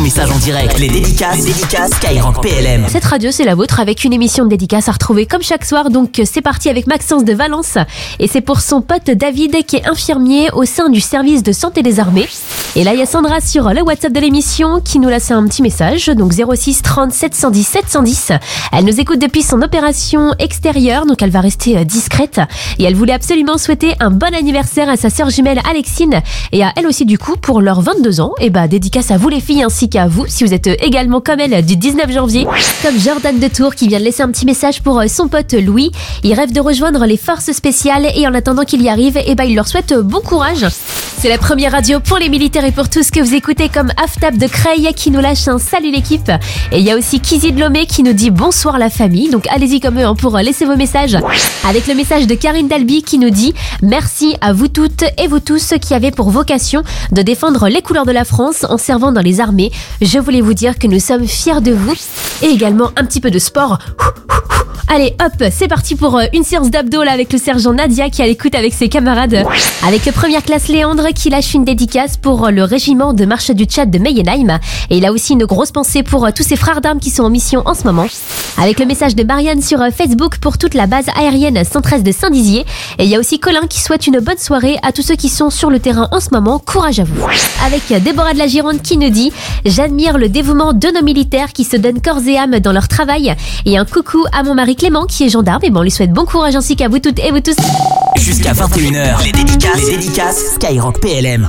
message en direct. Les dédicaces, dédicaces PLM. Cette radio, c'est la vôtre avec une émission de dédicace à retrouver comme chaque soir. Donc, c'est parti avec Maxence de Valence. Et c'est pour son pote David qui est infirmier au sein du service de santé des armées. Et là, il y a Sandra sur le WhatsApp de l'émission qui nous laisse un petit message. Donc, 06 30 710 710. Elle nous écoute depuis son opération extérieure. Donc, elle va rester euh, discrète. Et elle voulait absolument souhaiter un bon anniversaire à sa sœur jumelle Alexine. Et à elle aussi, du coup, pour leurs 22 ans. Et bah, dédicace à vous les filles ainsi qu'à vous si vous êtes également comme elle du 19 janvier. Comme Jordan de Tours qui vient de laisser un petit message pour euh, son pote Louis. Il rêve de rejoindre les forces spéciales et en attendant qu'il y arrive, et bah, il leur souhaite bon courage. C'est la première radio pour les militaires et pour tout ce que vous écoutez comme Aftab de Creil qui nous lâche un salut l'équipe. Et il y a aussi Kizzy de Lomé qui nous dit bonsoir la famille. Donc allez-y comme eux hein, pour laisser vos messages. Avec le message de Karine Dalby qui nous dit merci à vous toutes et vous tous qui avez pour vocation de défendre les couleurs de la France en servant dans les armées. Je voulais vous dire que nous sommes fiers de vous. Et également un petit peu de sport. Allez, hop, c'est parti pour euh, une séance d'abdos là avec le sergent Nadia qui à l'écoute avec ses camarades. Avec le première classe Léandre qui lâche une dédicace pour euh, le régiment de marche du Tchad de Meyenheim. Et il a aussi une grosse pensée pour euh, tous ses frères d'armes qui sont en mission en ce moment. Avec le message de Marianne sur Facebook pour toute la base aérienne 113 de Saint-Dizier. Et il y a aussi Colin qui souhaite une bonne soirée à tous ceux qui sont sur le terrain en ce moment. Courage à vous. Avec Déborah de la Gironde qui nous dit J'admire le dévouement de nos militaires qui se donnent corps et âme dans leur travail. Et un coucou à mon mari Clément qui est gendarme. Et bon, on lui souhaite bon courage ainsi qu'à vous toutes et vous tous. Jusqu'à 21h, les dédicaces, les dédicaces Skyrock PLM.